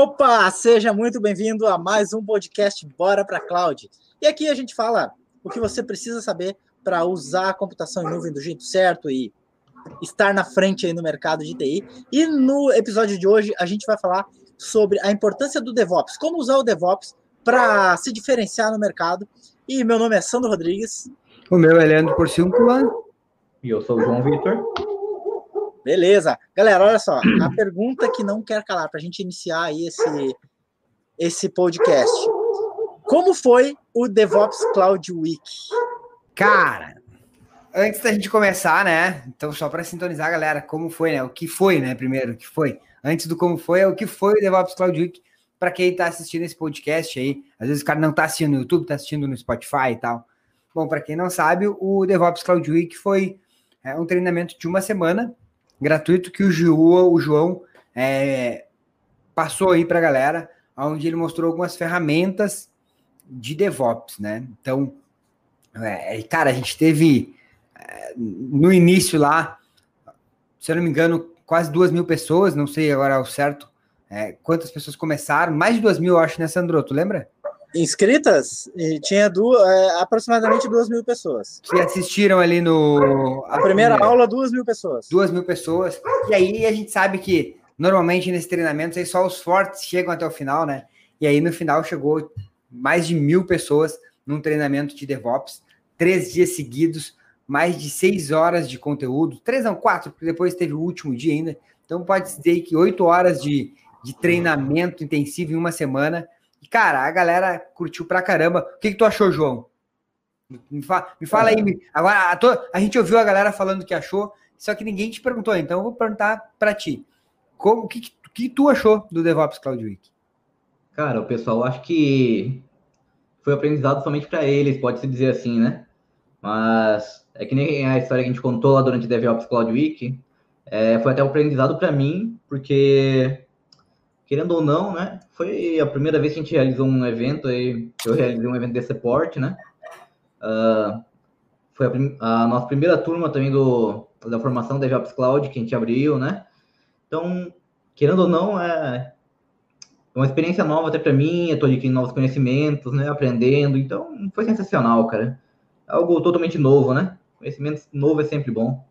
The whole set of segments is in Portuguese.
Opa, seja muito bem-vindo a mais um podcast Bora para Cloud. E aqui a gente fala o que você precisa saber para usar a computação em nuvem do jeito certo e estar na frente aí no mercado de TI. E no episódio de hoje a gente vai falar sobre a importância do DevOps, como usar o DevOps para se diferenciar no mercado. E meu nome é Sandro Rodrigues. O meu é Leandro Porciúncula. E eu sou o João Vitor. Beleza. Galera, olha só. A pergunta que não quer calar para a gente iniciar aí esse, esse podcast. Como foi o DevOps Cloud Week? Cara, antes da gente começar, né? Então, só para sintonizar, galera, como foi, né? O que foi, né? Primeiro, o que foi? Antes do como foi, é o que foi o DevOps Cloud Week para quem está assistindo esse podcast aí. Às vezes o cara não está assistindo no YouTube, está assistindo no Spotify e tal. Bom, para quem não sabe, o DevOps Cloud Week foi é, um treinamento de uma semana gratuito que o, João, o João é, passou aí para a galera, onde ele mostrou algumas ferramentas de DevOps, né? Então, é, cara, a gente teve é, no início lá, se eu não me engano, quase duas mil pessoas, não sei agora ao certo é, quantas pessoas começaram, mais de duas mil, eu acho, né, Sandro? Tu lembra? Inscritas tinha duas, é, aproximadamente duas mil pessoas. Que assistiram ali no. A, a primeira, primeira aula, duas mil pessoas. Duas mil pessoas. E aí a gente sabe que normalmente nesse treinamento aí só os fortes chegam até o final, né? E aí no final chegou mais de mil pessoas num treinamento de DevOps, três dias seguidos, mais de seis horas de conteúdo, três não, quatro, porque depois teve o último dia ainda. Então pode dizer que oito horas de, de treinamento intensivo em uma semana e, cara, a galera curtiu pra caramba. O que, que tu achou, João? Me, fa me fala aí. Me... Agora, a, to... a, gente ouviu a galera falando que achou, só que ninguém te perguntou, então eu vou perguntar para ti. Como, o que, que, que, tu achou do DevOps Cloud Week? Cara, o pessoal acho que foi aprendizado somente para eles, pode-se dizer assim, né? Mas é que nem a história que a gente contou lá durante o DevOps Cloud Week, é, foi até um aprendizado para mim, porque querendo ou não, né? Foi a primeira vez que a gente realizou um evento aí, eu realizei um evento de suporte, né? Uh, foi a, a, nossa primeira turma também do, da formação da DevOps Cloud que a gente abriu, né? Então, querendo ou não, é uma experiência nova até para mim, eu tô adquirindo novos conhecimentos, né? Aprendendo, então foi sensacional, cara. Algo totalmente novo, né? Conhecimento novo é sempre bom.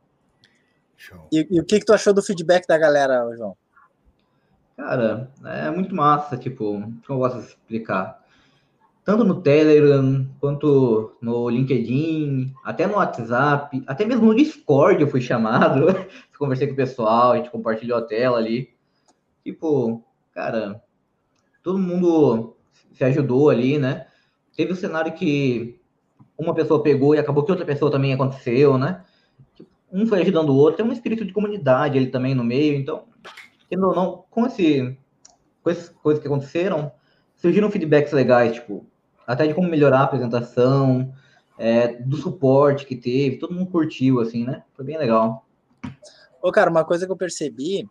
E, e o que, que tu achou do feedback da galera, João? Cara, é muito massa, tipo, como eu gosto de explicar. Tanto no Telegram, quanto no LinkedIn, até no WhatsApp, até mesmo no Discord eu fui chamado. Conversei com o pessoal, a gente compartilhou a tela ali. Tipo, cara, todo mundo se ajudou ali, né? Teve um cenário que uma pessoa pegou e acabou que outra pessoa também aconteceu, né? Um foi ajudando o outro, tem um espírito de comunidade ali também no meio, então querendo ou não, com, esse, com essas coisas que aconteceram, surgiram feedbacks legais, tipo, até de como melhorar a apresentação, é, do suporte que teve, todo mundo curtiu, assim, né? Foi bem legal. Ô, cara, uma coisa que eu percebi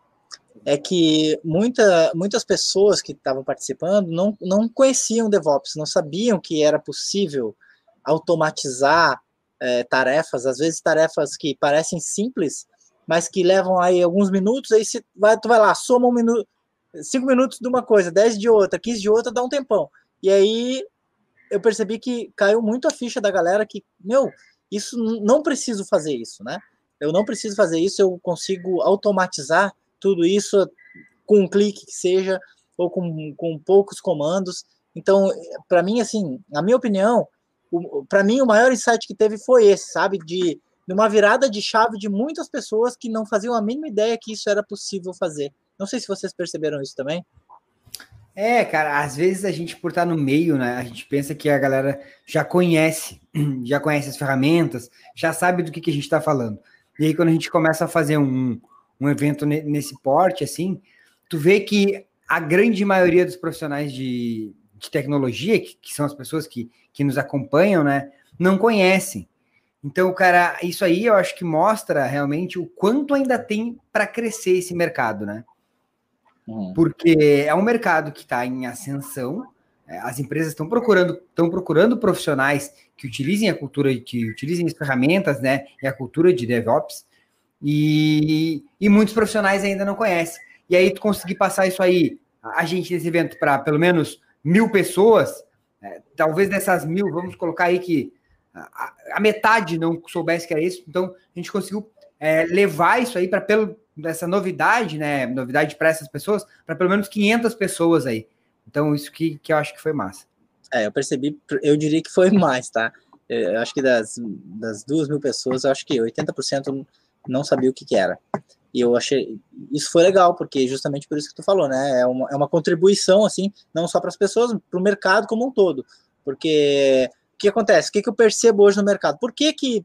é que muita, muitas pessoas que estavam participando não, não conheciam DevOps, não sabiam que era possível automatizar é, tarefas, às vezes tarefas que parecem simples, mas que levam aí alguns minutos, aí se vai, tu vai lá, soma um minuto, cinco minutos de uma coisa, dez de outra, quinze de outra, dá um tempão. E aí eu percebi que caiu muito a ficha da galera que, meu, isso não preciso fazer isso, né? Eu não preciso fazer isso, eu consigo automatizar tudo isso com um clique que seja, ou com, com poucos comandos. Então, para mim, assim, na minha opinião, para mim o maior insight que teve foi esse, sabe? De numa virada de chave de muitas pessoas que não faziam a mínima ideia que isso era possível fazer. Não sei se vocês perceberam isso também. É, cara, às vezes a gente, por estar no meio, né, a gente pensa que a galera já conhece, já conhece as ferramentas, já sabe do que, que a gente está falando. E aí, quando a gente começa a fazer um, um evento nesse porte, assim, tu vê que a grande maioria dos profissionais de, de tecnologia, que, que, são as pessoas que, que nos acompanham, né, não conhecem. Então, cara, isso aí eu acho que mostra realmente o quanto ainda tem para crescer esse mercado, né? Uhum. Porque é um mercado que está em ascensão, é, as empresas estão procurando, estão procurando profissionais que utilizem a cultura, que utilizem as ferramentas, né? E a cultura de DevOps, e, e muitos profissionais ainda não conhecem. E aí, tu conseguir passar isso aí a gente nesse evento para pelo menos mil pessoas, é, talvez dessas mil, vamos colocar aí que a, a, metade não soubesse que era isso, então a gente conseguiu é, levar isso aí para pelo essa novidade, né? Novidade para essas pessoas, para pelo menos 500 pessoas aí. Então, isso que, que eu acho que foi massa. É, eu percebi, eu diria que foi mais, tá? Eu acho que das, das duas mil pessoas, eu acho que 80% não sabia o que, que era. E eu achei, isso foi legal, porque justamente por isso que tu falou, né? É uma, é uma contribuição, assim, não só para as pessoas, para o mercado como um todo. Porque que acontece? O que, que eu percebo hoje no mercado? Por que que,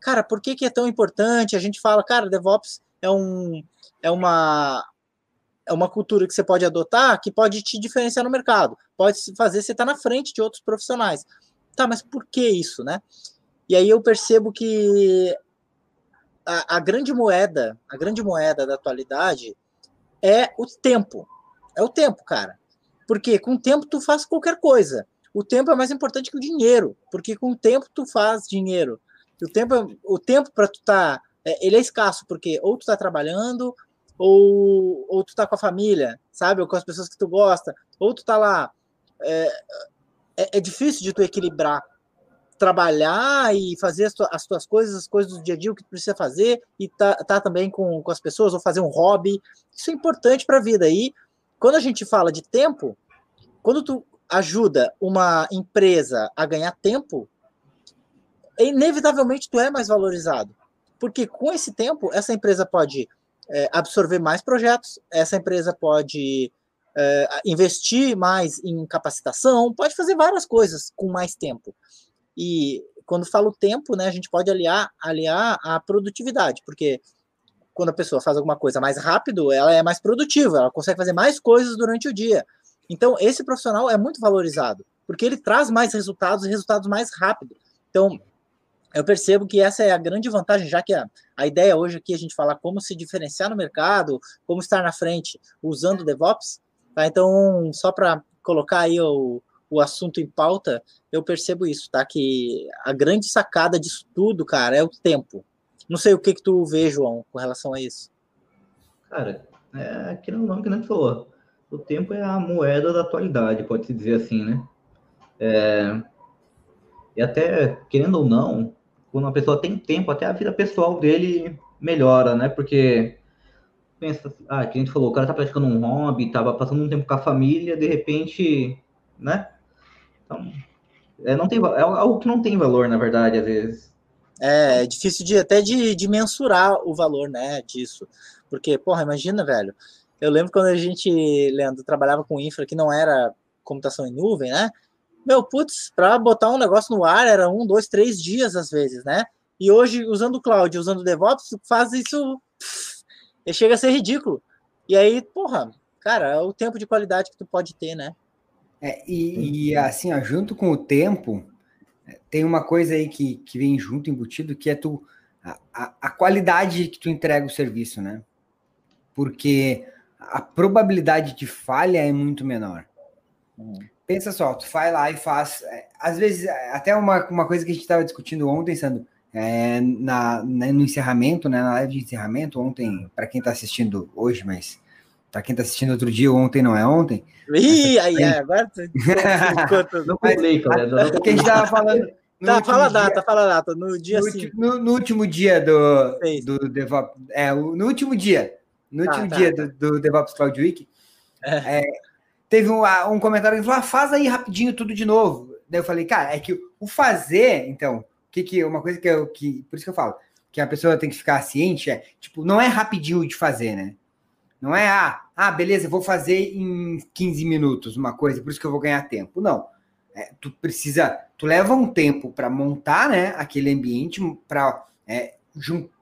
cara, por que que é tão importante? A gente fala, cara, DevOps é um, é uma, é uma cultura que você pode adotar que pode te diferenciar no mercado, pode fazer você estar na frente de outros profissionais. Tá, mas por que isso, né? E aí eu percebo que a, a grande moeda, a grande moeda da atualidade é o tempo. É o tempo, cara. Porque com o tempo tu faz qualquer coisa. O tempo é mais importante que o dinheiro, porque com o tempo tu faz dinheiro. O tempo, o tempo para tu tá, é, ele é escasso, porque ou tu tá trabalhando, ou, ou tu tá com a família, sabe? Ou com as pessoas que tu gosta, ou tu tá lá. É, é, é difícil de tu equilibrar trabalhar e fazer as, tu, as, tuas coisas, as coisas do dia a dia, o que tu precisa fazer, e tá, tá também com, com as pessoas, ou fazer um hobby. Isso é importante para a vida. E quando a gente fala de tempo, quando tu ajuda uma empresa a ganhar tempo, inevitavelmente tu é mais valorizado. Porque com esse tempo, essa empresa pode é, absorver mais projetos, essa empresa pode é, investir mais em capacitação, pode fazer várias coisas com mais tempo. E quando falo tempo, né, a gente pode aliar, aliar a produtividade, porque quando a pessoa faz alguma coisa mais rápido, ela é mais produtiva, ela consegue fazer mais coisas durante o dia. Então, esse profissional é muito valorizado, porque ele traz mais resultados e resultados mais rápido. Então, eu percebo que essa é a grande vantagem, já que a, a ideia hoje aqui é a gente falar como se diferenciar no mercado, como estar na frente usando DevOps. Tá? Então, só para colocar aí o, o assunto em pauta, eu percebo isso, tá? Que a grande sacada disso tudo, cara, é o tempo. Não sei o que que tu vê, João, com relação a isso. Cara, é aquele nome que não falou. O tempo é a moeda da atualidade, pode-se dizer assim, né? É... E até, querendo ou não, quando uma pessoa tem tempo, até a vida pessoal dele melhora, né? Porque pensa, ah, que a gente falou, o cara tá praticando um hobby, tava passando um tempo com a família, de repente, né? Então, é, não tem, é algo que não tem valor, na verdade, às vezes. É, é difícil de, até de, de mensurar o valor, né, disso. Porque, porra, imagina, velho. Eu lembro quando a gente, Leandro, trabalhava com infra que não era computação em nuvem, né? Meu, putz, para botar um negócio no ar era um, dois, três dias às vezes, né? E hoje, usando o cloud, usando o DevOps, faz isso. Pff, chega a ser ridículo. E aí, porra, cara, é o tempo de qualidade que tu pode ter, né? É, e, e, assim, ó, junto com o tempo, tem uma coisa aí que, que vem junto, embutido, que é tu, a, a qualidade que tu entrega o serviço, né? Porque a probabilidade de falha é muito menor. Uhum. Pensa só, tu vai lá e faz. É, às vezes, é, até uma, uma coisa que a gente estava discutindo ontem, Sandro, é, na, né, no encerramento, né, na live de encerramento, ontem, para quem está assistindo hoje, mas para quem está assistindo outro dia, ontem não é ontem. Ih, aí, aí, agora tu... não falei, cara. Porque a gente estava falando. Tá, fala a data, dia, fala a data. No dia no, no, no, último dia do, do DevOps. É, no último dia. No último tá, dia tá. Do, do, DevOps Cloud Week. É. É, teve um, um comentário que falou: ah, faz aí rapidinho tudo de novo. Daí eu falei, cara, é que o fazer, então, que, que uma coisa que eu. Que, por isso que eu falo, que a pessoa tem que ficar ciente é, tipo, não é rapidinho de fazer, né? Não é, ah, ah, beleza, vou fazer em 15 minutos uma coisa, por isso que eu vou ganhar tempo. Não. É, tu precisa, tu leva um tempo para montar, né, aquele ambiente, para é,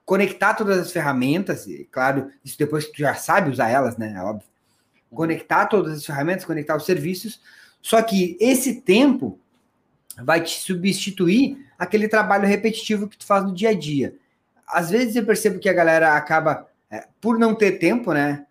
conectar todas as ferramentas, e, claro, isso depois que tu já sabe usar elas, né, é óbvio. Conectar todas as ferramentas, conectar os serviços. Só que esse tempo vai te substituir aquele trabalho repetitivo que tu faz no dia a dia. Às vezes eu percebo que a galera acaba, é, por não ter tempo, né,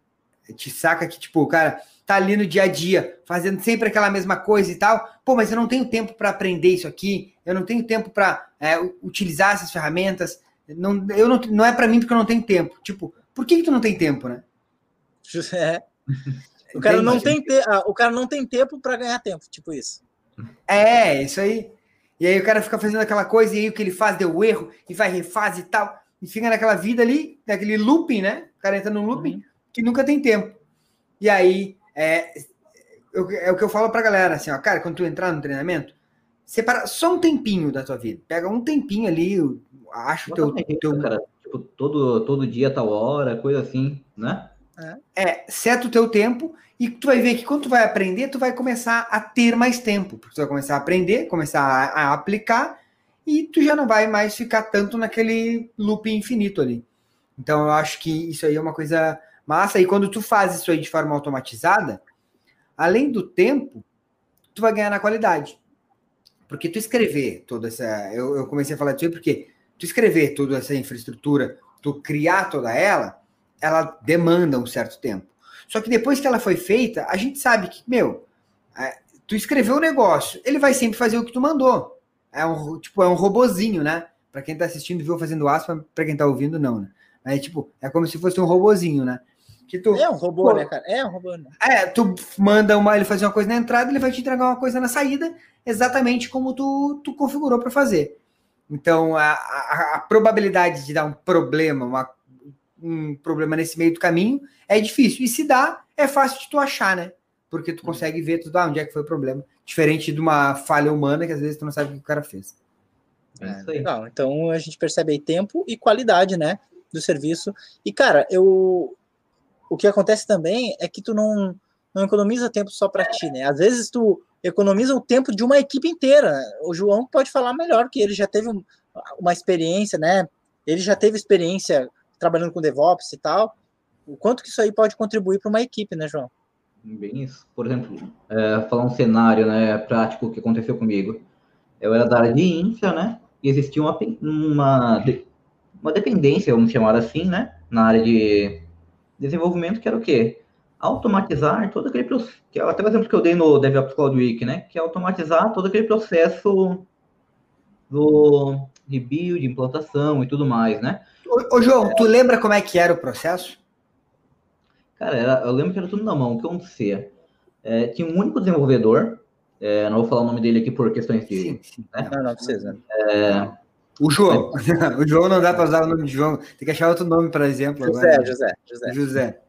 te saca que, tipo, o cara tá ali no dia a dia, fazendo sempre aquela mesma coisa e tal. Pô, mas eu não tenho tempo para aprender isso aqui, eu não tenho tempo para é, utilizar essas ferramentas. Não, eu não, não é para mim porque eu não tenho tempo. Tipo, por que, que tu não tem tempo, né? É. O cara, não tem te... ah, o cara não tem tempo para ganhar tempo, tipo isso. É, isso aí. E aí o cara fica fazendo aquela coisa, e aí o que ele faz deu erro, e vai refaz e tal, e fica naquela vida ali, naquele looping, né? O cara entra num looping uhum. que nunca tem tempo. E aí, é, eu, é o que eu falo pra galera, assim, ó, cara, quando tu entrar no treinamento, separa só um tempinho da tua vida. Pega um tempinho ali, acho o teu, teu... Cara, tipo, todo, todo dia, tal hora, coisa assim, né? É, seta o teu tempo e tu vai ver que quando tu vai aprender, tu vai começar a ter mais tempo. Porque tu vai começar a aprender, começar a, a aplicar e tu já não vai mais ficar tanto naquele loop infinito ali. Então eu acho que isso aí é uma coisa massa. E quando tu faz isso aí de forma automatizada, além do tempo, tu vai ganhar na qualidade. Porque tu escrever toda essa. Eu, eu comecei a falar disso porque tu escrever toda essa infraestrutura, tu criar toda ela, ela demanda um certo tempo. Só que depois que ela foi feita, a gente sabe que, meu, é, tu escreveu o negócio, ele vai sempre fazer o que tu mandou. É um, tipo, é um robozinho, né? Para quem tá assistindo, viu fazendo aspa, para quem tá ouvindo, não, né? É tipo, é como se fosse um robozinho, né? Que tu, é um robô, pô, né, cara? É um robô, né? É, tu manda uma, ele fazer uma coisa na entrada, ele vai te entregar uma coisa na saída, exatamente como tu, tu configurou para fazer. Então, a, a, a, probabilidade de dar um problema, uma, um problema nesse meio do caminho é difícil. E se dá, é fácil de tu achar, né? Porque tu consegue ver tudo, ah, onde é que foi o problema. Diferente de uma falha humana que às vezes tu não sabe o que o cara fez. É, legal. Então a gente percebe aí tempo e qualidade, né? Do serviço. E, cara, eu. O que acontece também é que tu não, não economiza tempo só para ti, né? Às vezes tu economiza o tempo de uma equipe inteira. O João pode falar melhor, que ele já teve uma experiência, né? Ele já teve experiência trabalhando com DevOps e tal. O quanto que isso aí pode contribuir para uma equipe, né, João? Bem isso. Por exemplo, é, falar um cenário né, prático que aconteceu comigo. Eu era da área de infra, né? E existia uma, uma, uma dependência, vamos chamar assim, né? Na área de desenvolvimento, que era o quê? Automatizar todo aquele processo, que é até o exemplo que eu dei no DevOps Cloud Week, né? Que é automatizar todo aquele processo do rebuild, implantação e tudo mais, né? Ô, ô João, é... tu lembra como é que era o processo? Cara, era, eu lembro que era tudo na mão. O que acontecia? É, tinha um único desenvolvedor, é, não vou falar o nome dele aqui por questões de. Sim, sim. Né? Não, não precisa. É, o João. o João não dá para usar o nome de João. Tem que achar outro nome, por exemplo. José, agora. José, José. José.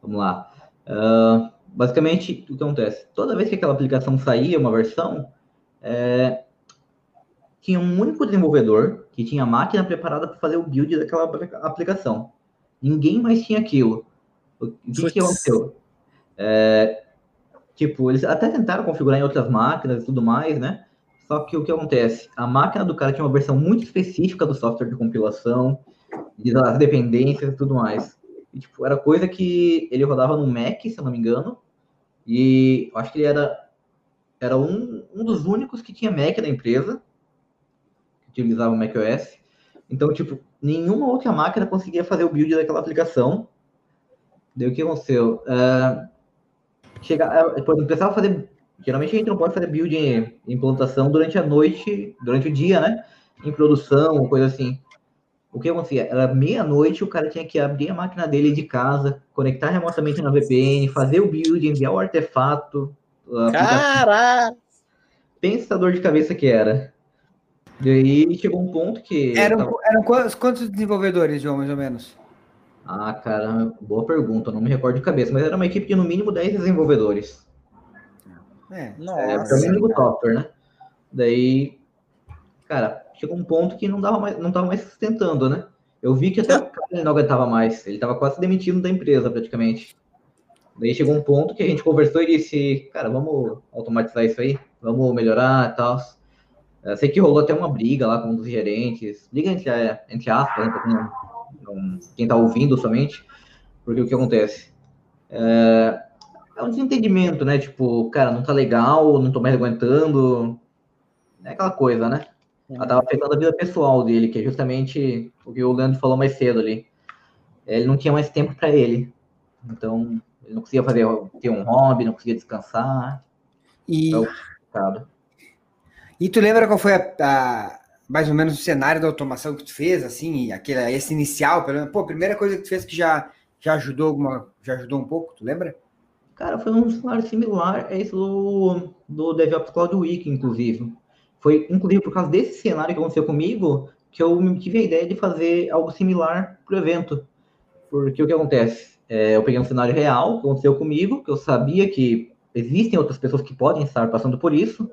Vamos lá. Uh, basicamente, o que acontece? Toda vez que aquela aplicação saía, uma versão, é, tinha um único desenvolvedor que tinha a máquina preparada para fazer o build daquela aplicação. Ninguém mais tinha aquilo. O que, que aconteceu? É, tipo, eles até tentaram configurar em outras máquinas e tudo mais, né? Só que o que acontece? A máquina do cara tinha uma versão muito específica do software de compilação, das dependências e tudo mais. E, tipo, era coisa que ele rodava no Mac, se eu não me engano, e acho que ele era, era um, um dos únicos que tinha Mac na empresa, que utilizava o macOS. Então, tipo, nenhuma outra máquina conseguia fazer o build daquela aplicação, Daí o que aconteceu? Uh, chegar, uh, precisava fazer. Geralmente a gente não pode fazer build em implantação durante a noite, durante o dia, né? Em produção, coisa assim. O que acontecia? Era meia-noite, o cara tinha que abrir a máquina dele de casa, conectar remotamente na VPN, fazer o build, enviar o artefato. Caraca! Pensa a dor de cabeça que era. E aí chegou um ponto que. Eram, tava... eram quantos, quantos desenvolvedores, João, mais ou menos? Ah, cara, boa pergunta, não me recordo de cabeça, mas era uma equipe de no mínimo 10 desenvolvedores. É, nossa. É, pelo menos do software, né? Daí, cara, chegou um ponto que não dava mais, não tava mais sustentando, né? Eu vi que até o cara não aguentava mais, ele tava quase demitido da empresa, praticamente. Daí chegou um ponto que a gente conversou e disse, cara, vamos automatizar isso aí, vamos melhorar e tal. Eu sei que rolou até uma briga lá com um dos gerentes, briga entre, entre aspas, né, então, quem está ouvindo somente, porque o que acontece? É, é, um desentendimento, né? Tipo, cara, não tá legal, não tô mais aguentando. É aquela coisa, né? Ela tava afetando a vida pessoal dele, que é justamente o que o Leandro falou mais cedo ali. Ele não tinha mais tempo para ele. Então, ele não conseguia fazer ter um hobby, não conseguia descansar. E, então, e tu lembra qual foi a, a, mais ou menos o cenário da automação que tu fez, assim, aquele, esse inicial, pelo menos, pô, a primeira coisa que tu fez que já, já ajudou alguma, já ajudou um pouco, tu lembra? Cara, foi um cenário similar a esse do, do DevOps Cloud Week, inclusive. Foi, inclusive, por causa desse cenário que aconteceu comigo, que eu tive a ideia de fazer algo similar para o evento. Porque o que acontece? É, eu peguei um cenário real que aconteceu comigo, que eu sabia que existem outras pessoas que podem estar passando por isso,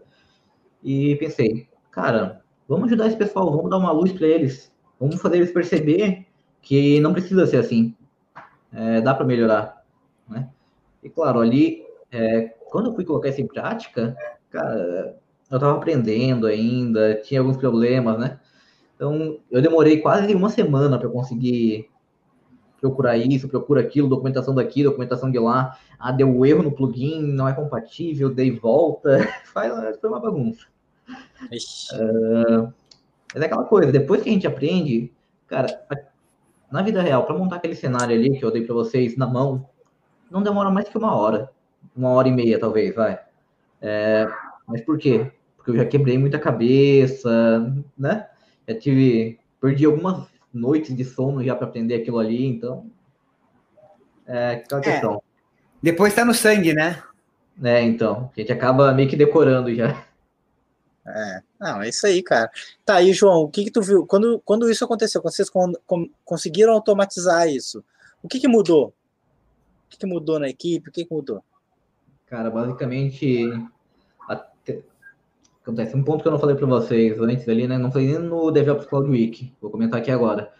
e pensei, cara, vamos ajudar esse pessoal, vamos dar uma luz para eles, vamos fazer eles perceber que não precisa ser assim, é, dá para melhorar, né? E claro, ali, é, quando eu fui colocar isso em prática, cara, eu estava aprendendo ainda, tinha alguns problemas, né? Então, eu demorei quase uma semana para conseguir procurar isso, procura aquilo, documentação daqui, documentação de lá. Ah, deu erro no plugin, não é compatível, dei volta. Faz, foi uma bagunça. Uh, mas é aquela coisa, depois que a gente aprende, cara, na vida real, para montar aquele cenário ali que eu dei para vocês na mão, não demora mais que uma hora. Uma hora e meia, talvez, vai. É, mas por quê? Porque eu já quebrei muita cabeça, né? Já tive. Perdi algumas noites de sono já para aprender aquilo ali, então. É aquela é. questão. É. Depois tá no sangue, né? É, então. A gente acaba meio que decorando já. É, não, é isso aí, cara. Tá, aí, João, o que que tu viu? Quando, quando isso aconteceu, quando vocês con, con, conseguiram automatizar isso, o que que mudou? O que que mudou na equipe? O que que mudou? Cara, basicamente, acontece um ponto que eu não falei para vocês antes ali, né? Não falei nem no DevOps Cloud Week. Vou comentar aqui agora.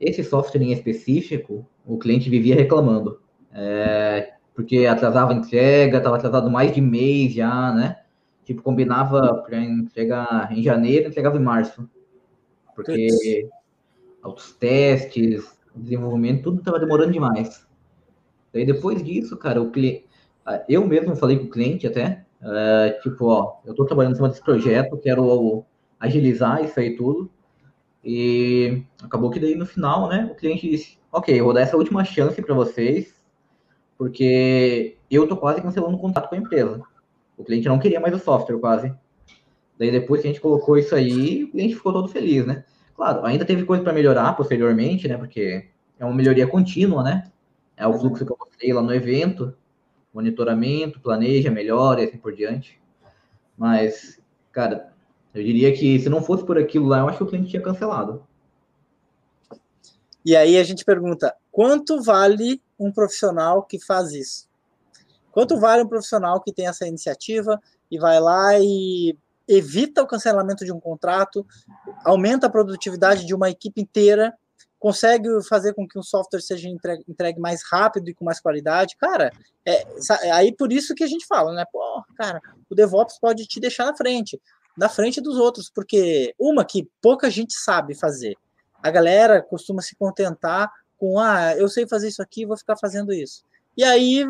Esse software em específico, o cliente vivia reclamando. É, porque atrasava a entrega, estava atrasado mais de mês já, né? Tipo, combinava para entregar em janeiro, entregava em março. Porque os testes, desenvolvimento, tudo estava demorando demais. Daí depois disso, cara, o cliente, eu mesmo falei com o cliente até, Uh, tipo, ó, eu estou trabalhando em cima desse projeto, quero agilizar isso aí tudo. E acabou que daí no final, né, o cliente disse, ok, eu vou dar essa última chance para vocês, porque eu tô quase cancelando o contrato com a empresa. O cliente não queria mais o software, quase. Daí depois que a gente colocou isso aí, o cliente ficou todo feliz, né? Claro, ainda teve coisa para melhorar posteriormente, né? Porque é uma melhoria contínua, né? É o fluxo que eu mostrei lá no evento monitoramento, planeja, melhora e assim por diante. Mas, cara, eu diria que se não fosse por aquilo lá, eu acho que o cliente tinha cancelado. E aí a gente pergunta: quanto vale um profissional que faz isso? Quanto vale um profissional que tem essa iniciativa e vai lá e evita o cancelamento de um contrato, aumenta a produtividade de uma equipe inteira consegue fazer com que o software seja entregue, entregue mais rápido e com mais qualidade, cara, é, é, aí por isso que a gente fala, né? Pô, cara, o DevOps pode te deixar na frente, na frente dos outros, porque uma que pouca gente sabe fazer. A galera costuma se contentar com, ah, eu sei fazer isso aqui, vou ficar fazendo isso. E aí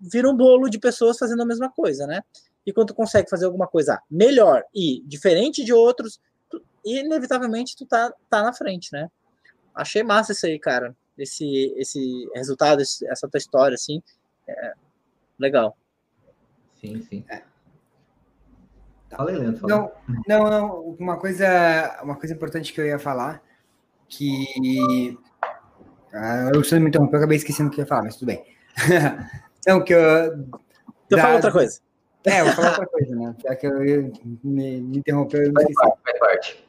vira um bolo de pessoas fazendo a mesma coisa, né? E quando tu consegue fazer alguma coisa melhor e diferente de outros, tu, inevitavelmente tu tá, tá na frente, né? Achei massa isso aí, cara. Esse, esse resultado, essa tua história, assim. É legal. Sim, sim. É. Fala aí, Leandro. Não, não, não, uma coisa, uma coisa importante que eu ia falar, que ah, eu só me interrompeu, eu acabei esquecendo o que eu ia falar, mas tudo bem. não, que eu. Eu falo outra coisa. É, eu vou falar outra coisa, né? Já que eu, me, me interrompeu, eu não esqueci. Faz parte.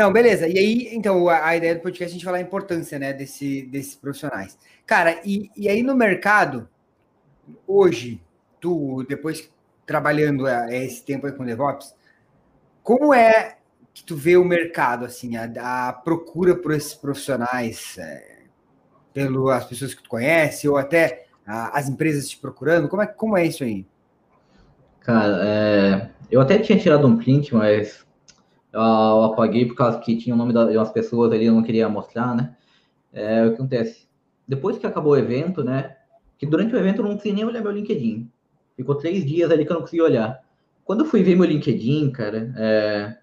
Não, beleza. E aí, então, a, a, ideia do podcast é a gente falar a importância, né, desse, desses profissionais. Cara, e, e aí no mercado, hoje, tu, depois trabalhando é, esse tempo aí com DevOps, como é que tu vê o mercado, assim, a, a procura por esses profissionais, é, pelas pessoas que tu conhece, ou até a, as empresas te procurando? Como é, como é isso aí? Cara, é, eu até tinha tirado um print, mas eu apaguei por causa que tinha o nome de umas pessoas ali, eu não queria mostrar, né? É, o que acontece? Depois que acabou o evento, né? Que durante o evento eu não consegui nem olhar meu LinkedIn. Ficou três dias ali que eu não consegui olhar. Quando eu fui ver meu LinkedIn, cara, é,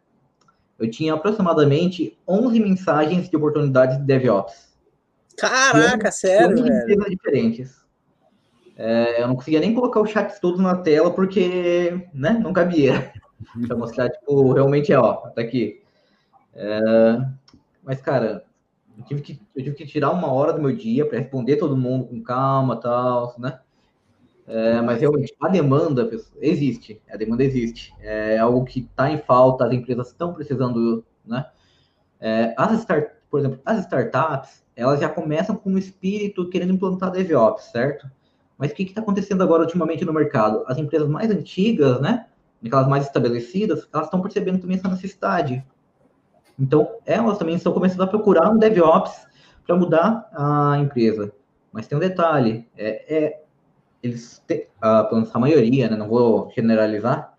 eu tinha aproximadamente 11 mensagens de oportunidades de DevOps. Caraca, sério, velho? diferentes. É, eu não conseguia nem colocar os chats todos na tela porque, né, não cabia para mostrar, tipo, realmente é, ó, tá aqui. É, mas, cara, Eu tive que, eu tive que tirar uma hora do meu dia para responder todo mundo com calma tal, né? É, mas realmente a demanda existe, a demanda existe. É algo que está em falta, as empresas estão precisando, né? É, as start, por exemplo, as startups, elas já começam com um espírito querendo implantar DevOps, certo? Mas o que está acontecendo agora ultimamente no mercado? As empresas mais antigas, né? Aquelas mais estabelecidas, elas estão percebendo também essa necessidade. Então, elas também estão começando a procurar um DevOps para mudar a empresa. Mas tem um detalhe, é, é eles têm, a, a maioria, né, não vou generalizar,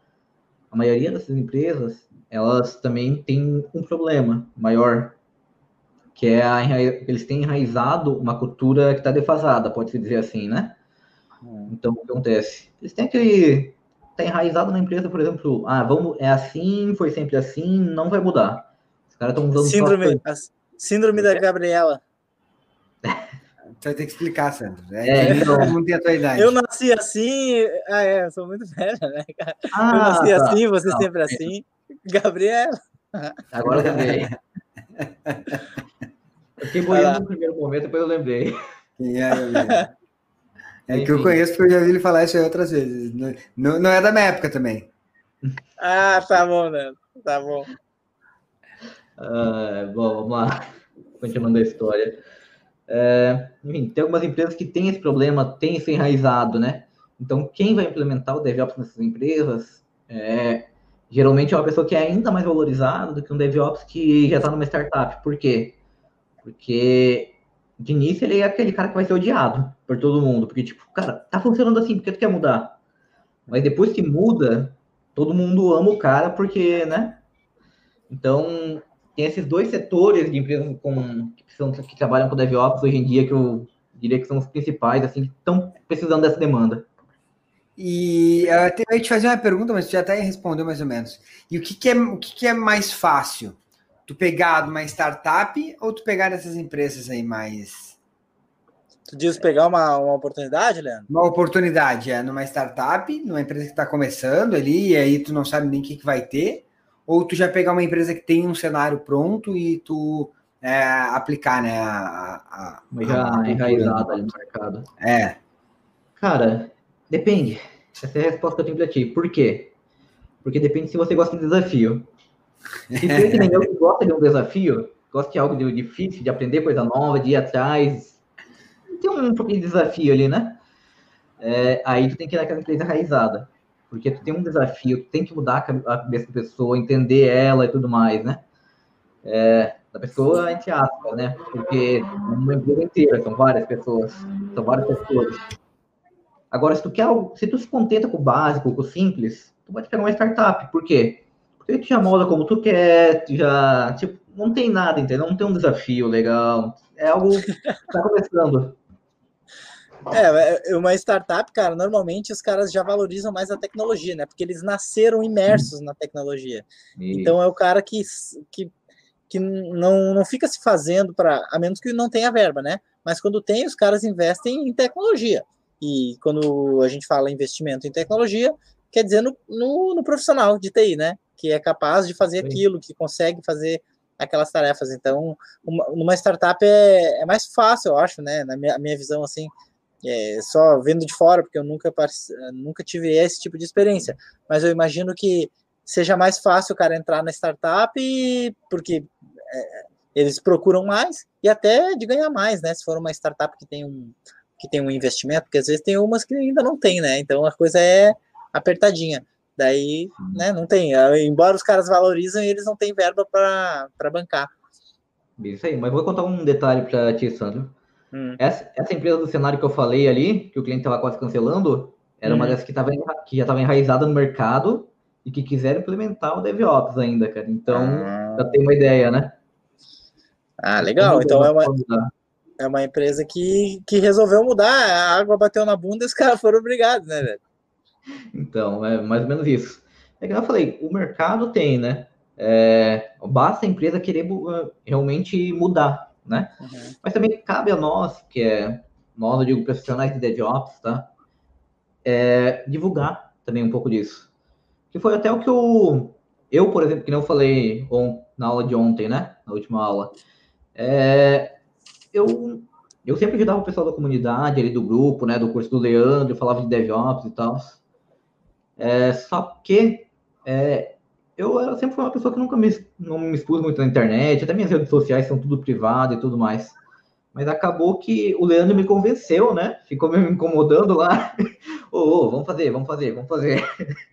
a maioria dessas empresas, elas também têm um problema maior, que é a, eles têm enraizado uma cultura que está defasada, pode-se dizer assim, né? Hum. Então, o que acontece? Eles têm que tá enraizado na empresa, por exemplo, ah, vamos, é assim, foi sempre assim, não vai mudar. Os caras estão usando síndrome, síndrome da Gabriela. Você vai ter que explicar, Sandro. É, é então... não tem a tua idade. Eu nasci assim. Ah, é, eu sou muito velha, né, cara? Ah, eu nasci tá. assim, você não, sempre é. assim. Gabriela. Agora eu lembrei. Eu fiquei boiando no primeiro momento, depois eu lembrei. É, que eu conheço porque eu já vi ele falar isso aí outras vezes. Não, não é da minha época também. Ah, tá bom, né? Tá bom. Uh, bom, vamos lá. Continuando a história. É, enfim, tem algumas empresas que têm esse problema, têm esse enraizado, né? Então, quem vai implementar o DevOps nessas empresas é, geralmente é uma pessoa que é ainda mais valorizada do que um DevOps que já está numa startup. Por quê? Porque de início ele é aquele cara que vai ser odiado por todo mundo, porque tipo, cara, tá funcionando assim, por que tu quer mudar? Mas depois que muda, todo mundo ama o cara porque, né? Então, tem esses dois setores de empresas com, que, são, que trabalham com DevOps hoje em dia que eu diria que são os principais, assim, que estão precisando dessa demanda. E eu ia te fazer uma pergunta, mas tu já até respondeu mais ou menos. E o que, que é, o que, que é mais fácil? Tu pegar uma startup ou tu pegar essas empresas aí mais. Tu diz pegar uma, uma oportunidade, Leandro? Uma oportunidade, é, numa startup, numa empresa que está começando ali, e aí tu não sabe nem o que, que vai ter ou tu já pegar uma empresa que tem um cenário pronto e tu é, aplicar, né? A, a, já a, enraizada ali no mercado. É. Cara, depende. Essa é a resposta que eu tenho pra ti. Por quê? Porque depende se você gosta de desafio. Se você que nem eu que gosta de um desafio, gosta de algo de difícil, de aprender coisa nova, de ir atrás, tem um pouquinho de desafio ali, né? É, aí tu tem que ir naquela empresa enraizada porque tu tem um desafio, tu tem que mudar a cabeça da pessoa, entender ela e tudo mais, né? É, da pessoa, entre aspas, né? Porque uma empresa inteira, são várias pessoas, são várias pessoas. Agora, se tu quer algo, se tu se contenta com o básico, com o simples, tu pode pegar uma startup, por quê? Porque tu já molda como tu quer, já, tipo, não tem nada, entendeu? Não tem um desafio legal, é algo que tá começando. É, é, uma startup, cara, normalmente os caras já valorizam mais a tecnologia, né? Porque eles nasceram imersos na tecnologia. Então é o cara que, que, que não, não fica se fazendo para. A menos que não tenha verba, né? Mas quando tem, os caras investem em tecnologia. E quando a gente fala investimento em tecnologia, quer dizer no, no, no profissional de TI, né? Que é capaz de fazer Sim. aquilo, que consegue fazer aquelas tarefas. Então, uma, numa startup é, é mais fácil, eu acho, né? Na minha, minha visão, assim, é, só vendo de fora, porque eu nunca, nunca tive esse tipo de experiência, mas eu imagino que seja mais fácil o cara entrar na startup, porque é, eles procuram mais e até de ganhar mais, né? Se for uma startup que tem um, que tem um investimento, porque às vezes tem umas que ainda não tem, né? Então a coisa é apertadinha. Daí, né, não tem. Embora os caras valorizam, eles não têm verba para bancar. Isso aí, mas vou contar um detalhe para ti, Sandro. Hum. Essa, essa, empresa do cenário que eu falei ali, que o cliente estava quase cancelando, era hum. uma dessas que, tava, que já estava enraizada no mercado e que quiseram implementar o DevOps ainda, cara. Então, ah. já tem uma ideia, né? Ah, legal. Então é uma, é uma empresa que, que resolveu mudar. A água bateu na bunda e os caras foram obrigados, né, velho? Então, é mais ou menos isso. É que eu falei, o mercado tem, né? É, basta a empresa querer realmente mudar né? Uhum. Mas também cabe a nós, que é, nós, eu digo, profissionais de DevOps, tá? É, divulgar também um pouco disso. Que foi até o que eu, eu por exemplo, que não falei on, na aula de ontem, né? Na última aula. É, eu, eu sempre ajudava o pessoal da comunidade, ali do grupo, né, do curso do Leandro, falava de DevOps e tal. É, só que é, eu sempre fui uma pessoa que nunca me, não me expus muito na internet, até minhas redes sociais são tudo privado e tudo mais. Mas acabou que o Leandro me convenceu, né? Ficou me incomodando lá. Ô, oh, oh, vamos fazer, vamos fazer, vamos fazer.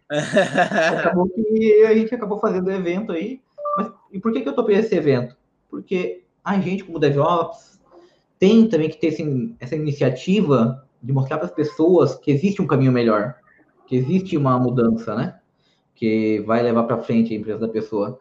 acabou que a gente acabou fazendo o evento aí. Mas e por que, que eu topei esse evento? Porque a gente, como DevOps, tem também que ter esse, essa iniciativa de mostrar para as pessoas que existe um caminho melhor, que existe uma mudança, né? Que vai levar para frente a empresa da pessoa.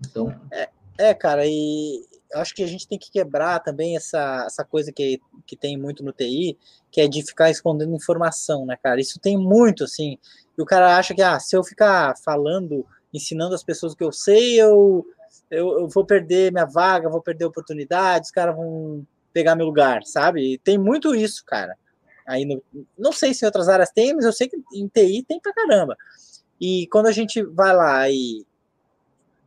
Então. É, é, cara, e acho que a gente tem que quebrar também essa, essa coisa que, que tem muito no TI, que é de ficar escondendo informação, né, cara? Isso tem muito, assim. E o cara acha que, ah, se eu ficar falando, ensinando as pessoas o que eu sei, eu, eu, eu vou perder minha vaga, vou perder oportunidades, os caras vão pegar meu lugar, sabe? E tem muito isso, cara. Aí no, não sei se em outras áreas tem, mas eu sei que em TI tem pra caramba. E quando a gente vai lá e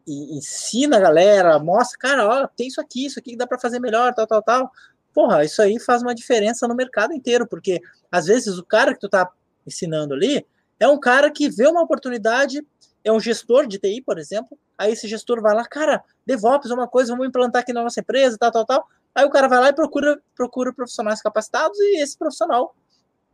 e ensina a galera, mostra, cara, ó, tem isso aqui, isso aqui que dá para fazer melhor, tal, tal, tal. Porra, isso aí faz uma diferença no mercado inteiro, porque às vezes o cara que tu tá ensinando ali é um cara que vê uma oportunidade, é um gestor de TI, por exemplo, aí esse gestor vai lá, cara, DevOps é uma coisa, vamos implantar aqui na nossa empresa, tal, tal, tal. Aí o cara vai lá e procura, procura profissionais capacitados e esse profissional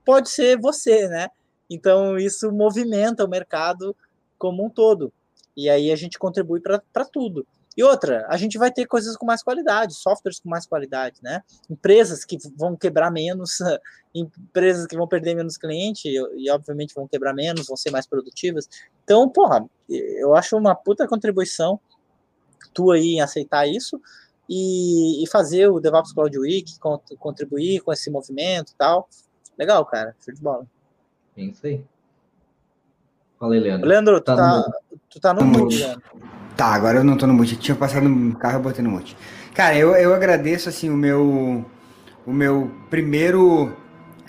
pode ser você, né? Então isso movimenta o mercado como um todo. E aí a gente contribui para tudo. E outra, a gente vai ter coisas com mais qualidade, softwares com mais qualidade, né? Empresas que vão quebrar menos, empresas que vão perder menos cliente e, e, obviamente vão quebrar menos, vão ser mais produtivas. Então, porra, eu acho uma puta contribuição tua aí em aceitar isso e, e fazer o DevOps Cloud Week, contribuir com esse movimento e tal. Legal, cara, show de bola. É isso aí. Fala aí, Leandro. Leandro, tu tá, tá, tu tá no mute, Leandro. Tá, agora eu não tô no mute. Tinha passado no carro, eu botei no mute. Cara, eu, eu agradeço, assim, o meu, o meu primeiro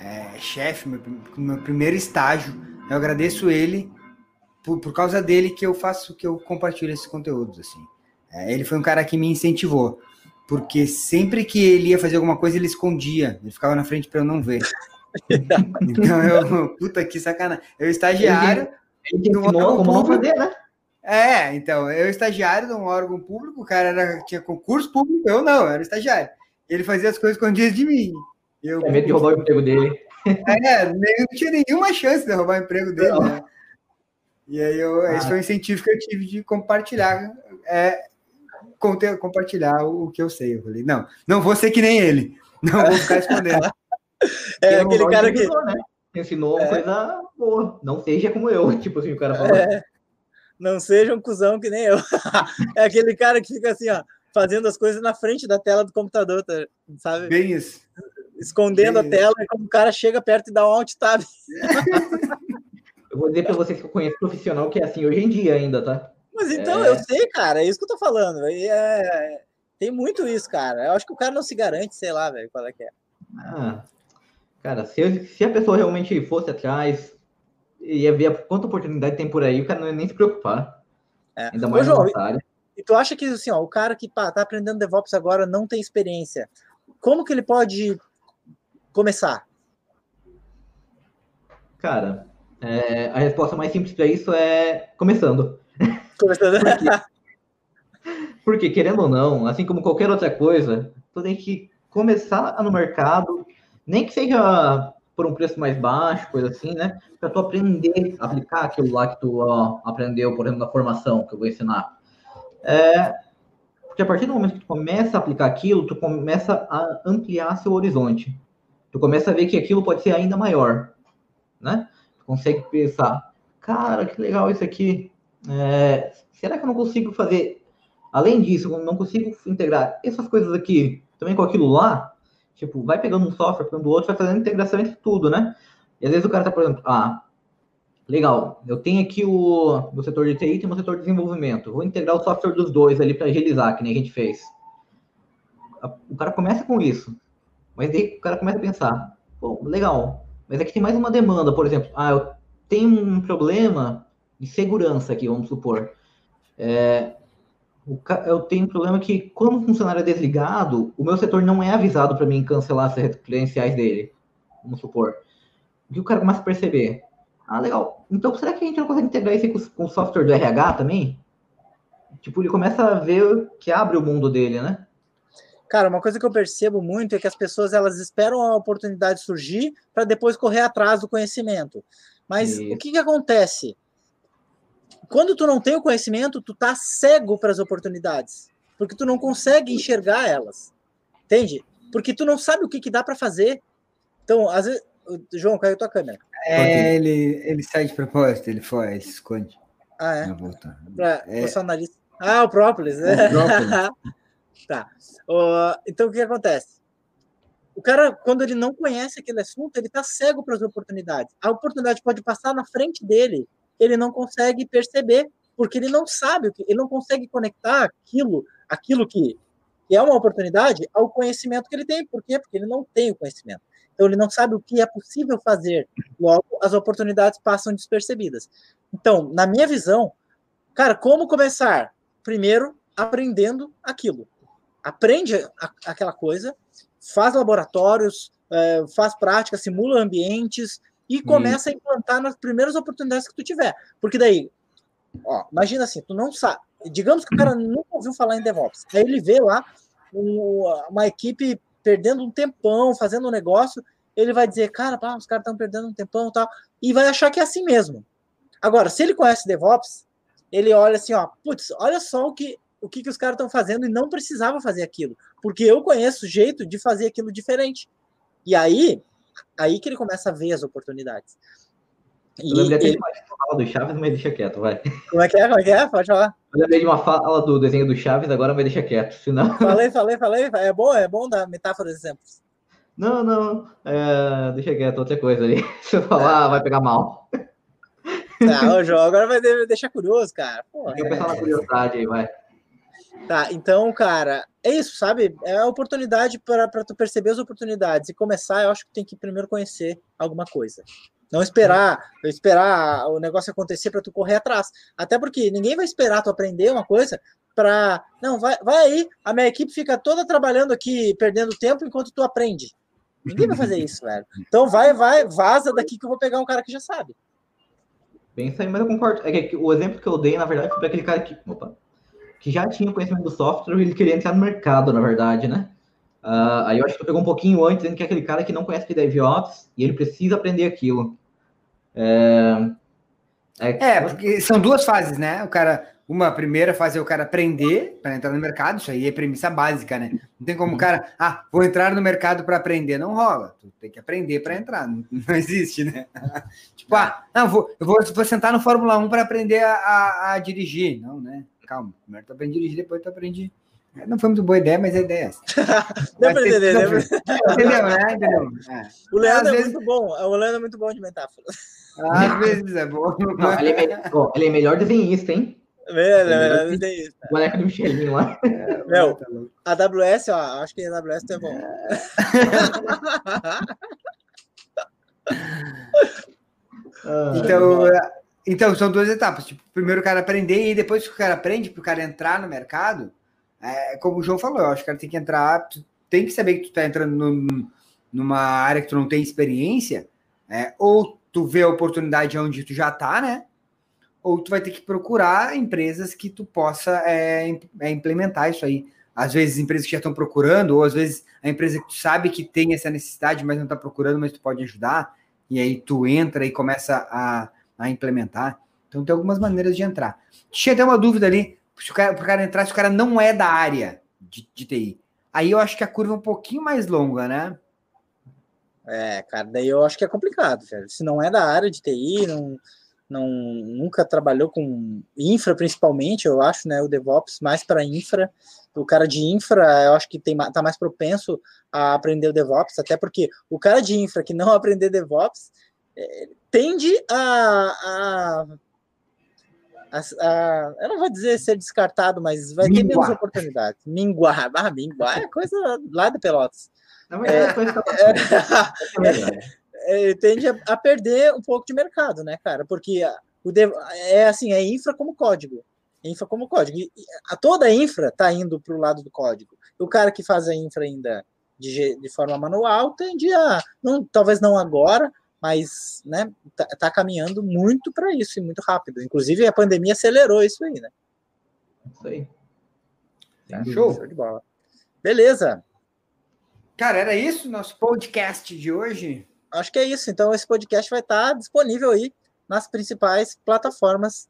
é, chefe, meu, meu primeiro estágio. Eu agradeço ele por, por causa dele que eu faço, que eu compartilho esses conteúdos, assim. É, ele foi um cara que me incentivou, porque sempre que ele ia fazer alguma coisa, ele escondia. Ele ficava na frente para eu não ver. então eu, puta que sacanagem. Eu estagiário... Ele ensinou como não fazer, né? É, então, eu estagiário de um órgão público, o cara era, tinha concurso público, eu não, eu era estagiário. Ele fazia as coisas escondidas de mim. Eu, é medo de roubar o emprego dele. É, não tinha nenhuma chance de roubar o emprego dele, né? E aí eu, ah. esse foi o incentivo que eu tive de compartilhar, é, compartilhar o, o, que eu sei. Eu falei, não, não vou ser que nem ele, não vou ficar escondendo. É, aquele cara que... Né? ensinou uma é. coisa boa. Não seja como eu, tipo assim, o cara falou. É. Não seja um cuzão que nem eu. é aquele cara que fica assim, ó, fazendo as coisas na frente da tela do computador, tá, sabe? Bem isso. Escondendo Bem a tela, e quando o cara chega perto e dá um alt tab. eu vou dizer para vocês que eu conheço profissional que é assim hoje em dia ainda, tá? Mas então, é... eu sei, cara, é isso que eu tô falando. É... Tem muito isso, cara. Eu acho que o cara não se garante, sei lá, velho, qual é que é. Ah, Cara, se, se a pessoa realmente fosse atrás, ia ver quanta oportunidade tem por aí, o cara não ia nem se preocupar. É. Ainda mais Ô, João, e, e tu acha que assim, ó, o cara que pá, tá aprendendo DevOps agora não tem experiência, como que ele pode começar? Cara, é, a resposta mais simples para isso é começando. Começando. porque, porque, querendo ou não, assim como qualquer outra coisa, tu tem que começar no mercado, nem que seja por um preço mais baixo, coisa assim, né? Para tu aprender a aplicar aquilo lá que tu ó, aprendeu, por exemplo, na formação que eu vou ensinar. É, porque a partir do momento que tu começa a aplicar aquilo, tu começa a ampliar seu horizonte. Tu começa a ver que aquilo pode ser ainda maior, né? Tu consegue pensar, cara, que legal isso aqui. É, será que eu não consigo fazer? Além disso, eu não consigo integrar essas coisas aqui também com aquilo lá? Tipo, vai pegando um software, pegando outro, vai fazendo integração entre tudo, né? E às vezes o cara tá, por exemplo, ah, legal, eu tenho aqui o meu setor de TI e o setor de desenvolvimento. Vou integrar o software dos dois ali para agilizar, que nem a gente fez. O cara começa com isso. Mas daí o cara começa a pensar, pô, legal, mas aqui tem mais uma demanda, por exemplo, ah, eu tenho um problema de segurança aqui, vamos supor. É, eu tenho um problema que, quando o funcionário é desligado, o meu setor não é avisado para mim cancelar as credenciais dele. Vamos supor. O que o cara começa a perceber? Ah, legal. Então, será que a gente não consegue integrar isso com o software do RH também? Tipo, ele começa a ver que abre o mundo dele, né? Cara, uma coisa que eu percebo muito é que as pessoas elas esperam a oportunidade surgir para depois correr atrás do conhecimento. Mas isso. o que, que acontece? Quando tu não tem o conhecimento, tu tá cego para as oportunidades, porque tu não consegue enxergar elas. Entende? Porque tu não sabe o que, que dá para fazer. Então, às vezes, João, caiu tua câmera. É, ele, ele sai de propósito, ele foi, se esconde. Ah, é? Pra é. o nariz. Ah, o própolis. Né? O própolis. tá. Uh, então, o que acontece? O cara, quando ele não conhece aquele assunto, ele tá cego para as oportunidades. A oportunidade pode passar na frente dele, ele não consegue perceber, porque ele não sabe, ele não consegue conectar aquilo, aquilo que, é uma oportunidade ao conhecimento que ele tem. Por quê? Porque ele não tem o conhecimento. Então, ele não sabe o que é possível fazer. Logo, as oportunidades passam despercebidas. Então, na minha visão, cara, como começar? Primeiro, aprendendo aquilo. Aprende a, aquela coisa, faz laboratórios, é, faz prática, simula ambientes e começa a implantar nas primeiras oportunidades que tu tiver. Porque daí, ó, imagina assim, tu não sabe. Digamos que o cara nunca ouviu falar em DevOps. Aí ele vê lá um, uma equipe perdendo um tempão, fazendo um negócio, ele vai dizer, cara, pá, os caras estão perdendo um tempão e tal, e vai achar que é assim mesmo. Agora, se ele conhece DevOps, ele olha assim, ó, putz, olha só o que, o que, que os caras estão fazendo e não precisava fazer aquilo, porque eu conheço o jeito de fazer aquilo diferente. E aí, aí que ele começa a ver as oportunidades. E, eu lembrei ele... de uma fala do Chaves, mas deixa quieto, vai. Como é que é? Como é que é? Pode falar. Eu lembrei de uma fala do desenho do Chaves, agora vai deixar quieto, senão... Falei, falei, falei. É bom, é bom dar metáforas e exemplos. Não, não, é, deixa quieto, outra coisa ali. Se eu falar, vai pegar mal. Tá, o João agora vai deixar curioso, cara. Porra, eu pensar na curiosidade aí, vai. Tá, então, cara, é isso, sabe? É a oportunidade para tu perceber as oportunidades e começar. Eu acho que tem que primeiro conhecer alguma coisa. Não esperar, esperar o negócio acontecer para tu correr atrás. Até porque ninguém vai esperar tu aprender uma coisa para. Não, vai, vai aí, a minha equipe fica toda trabalhando aqui, perdendo tempo enquanto tu aprende. Ninguém vai fazer isso, velho. Então vai, vai, vaza daqui que eu vou pegar um cara que já sabe. Pensa aí, mas eu concordo. É que o exemplo que eu dei, na verdade, foi para aquele cara que, opa, que já tinha conhecimento do software ele queria entrar no mercado, na verdade, né? Uh, aí eu acho que pegou um pouquinho antes, dizendo que é aquele cara que não conhece de DevOps e ele precisa aprender aquilo. É, é, é, porque são duas fases, né? O cara, uma primeira é fazer o cara aprender para entrar no mercado, isso aí é premissa básica, né? Não tem como o cara, ah, vou entrar no mercado para aprender, não rola. Tu tem que aprender para entrar, não, não, existe, né? tipo, ah, não, vou, eu vou, vou sentar no Fórmula 1 para aprender a, a, a, dirigir, não, né? Calma, primeiro tu aprende a dirigir, depois tu aprende não foi muito boa ideia, mas a ideia é essa. deu para entender, deu Entendeu, né? Entendeu? É. O Leandro Às é vezes... muito bom. O Leandro é muito bom de metáforas. Às vezes é bom. Não, ele, é melhor, ele é melhor desenhista, hein? É, é melhor desenhista. Boneca do Michelinho lá. É, Meu, a AWS, ó, acho que a AWS é bom. então, então, são duas etapas. Tipo, primeiro o cara aprender e depois que o cara aprende, para o cara entrar no mercado, é, como o João falou, eu acho que o cara tem que entrar, tem que saber que tu está entrando numa área que tu não tem experiência, é, ou tu vê a oportunidade onde tu já está, né? Ou tu vai ter que procurar empresas que tu possa é, é, implementar isso aí. Às vezes empresas que já estão procurando, ou às vezes a empresa que tu sabe que tem essa necessidade, mas não está procurando, mas tu pode ajudar, e aí tu entra e começa a, a implementar. Então tem algumas maneiras de entrar. Tinha até uma dúvida ali, se o cara, cara entrar, se o cara não é da área de, de TI. Aí eu acho que a curva é um pouquinho mais longa, né? É, cara, daí eu acho que é complicado, velho. Se não é da área de TI, não, não nunca trabalhou com infra principalmente, eu acho, né? O DevOps mais para infra. O cara de infra, eu acho que tem, tá mais propenso a aprender o DevOps, até porque o cara de infra que não aprender DevOps é, tende a, a a, a, eu não vou dizer ser descartado, mas vai minguar. ter menos oportunidades. Minguar, ah, minguar é coisa lá de Pelotas. Não, é, é, é, é, tende a, a, perder um pouco de mercado, né, cara? Porque o dev, é assim, é infra como código. infra como código. E a, toda a infra está indo para o lado do código. O cara que faz a infra ainda de, de forma manual tende a, não, talvez não agora, mas né, tá, tá caminhando muito para isso e muito rápido. Inclusive a pandemia acelerou isso aí, né? Isso aí. Tá, show. show de bola. Beleza. Cara, era isso nosso podcast de hoje? Acho que é isso. Então esse podcast vai estar disponível aí nas principais plataformas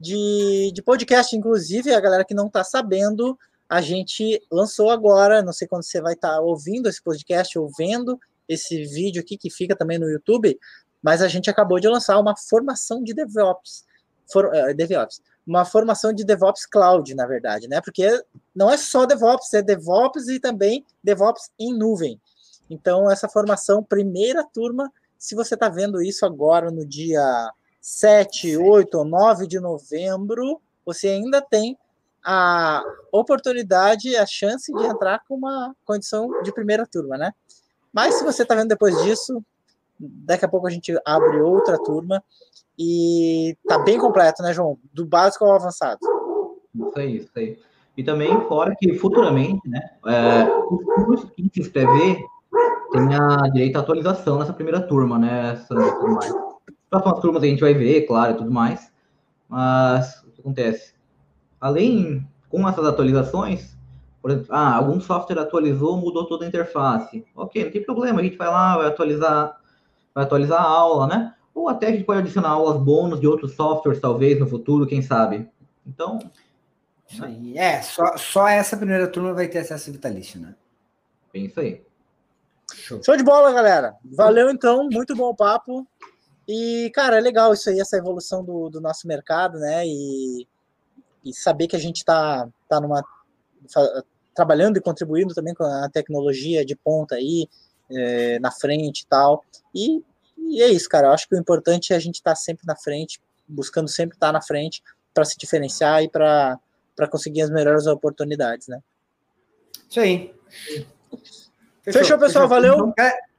de, de podcast. Inclusive, a galera que não está sabendo, a gente lançou agora, não sei quando você vai estar tá ouvindo esse podcast ou vendo esse vídeo aqui que fica também no YouTube, mas a gente acabou de lançar uma formação de DevOps, for, uh, DevOps, uma formação de DevOps Cloud, na verdade, né? Porque não é só DevOps, é DevOps e também DevOps em nuvem. Então, essa formação, primeira turma, se você está vendo isso agora no dia 7, 8 ou 9 de novembro, você ainda tem a oportunidade, a chance de entrar com uma condição de primeira turma, né? Mas se você está vendo depois disso, daqui a pouco a gente abre outra turma e tá bem completo, né, João? Do básico ao avançado. Isso aí, isso aí. E também, fora que futuramente, né, é, os cursos que se inscrever tenha direito à atualização nessa primeira turma, né, Sandra, tudo mais. Próximas turmas a gente vai ver, claro, tudo mais. Mas o que acontece? Além, com essas atualizações, por exemplo, ah, algum software atualizou, mudou toda a interface. Ok, não tem problema, a gente vai lá, vai atualizar, vai atualizar a aula, né? Ou até a gente pode adicionar aulas bônus de outros softwares, talvez, no futuro, quem sabe. Então. Isso aí. É, só, só essa primeira turma vai ter acesso vitalício, né? Bem isso aí. Show. Show de bola, galera. Valeu, então. Muito bom papo. E, cara, é legal isso aí, essa evolução do, do nosso mercado, né? E, e saber que a gente está tá numa trabalhando e contribuindo também com a tecnologia de ponta aí, é, na frente e tal. E, e, é isso, cara. Eu acho que o importante é a gente estar tá sempre na frente, buscando sempre estar tá na frente para se diferenciar e para conseguir as melhores oportunidades, né? Isso aí. Fechou, Fechou pessoal. Fechou. Valeu. Então,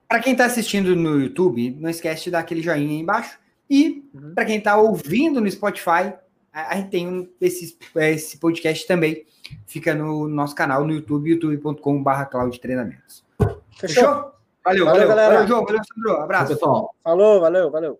para quem está assistindo no YouTube, não esquece de dar aquele joinha aí embaixo. E uhum. para quem está ouvindo no Spotify, a, gente tem um, esse, esse podcast também. Fica no nosso canal no YouTube, youtube.com.br Cloud Treinamentos. Fechou? Valeu, valeu, valeu, galera. Valeu, João. Valeu, Sandro. Abraço. Pessoal. Falou, valeu, valeu.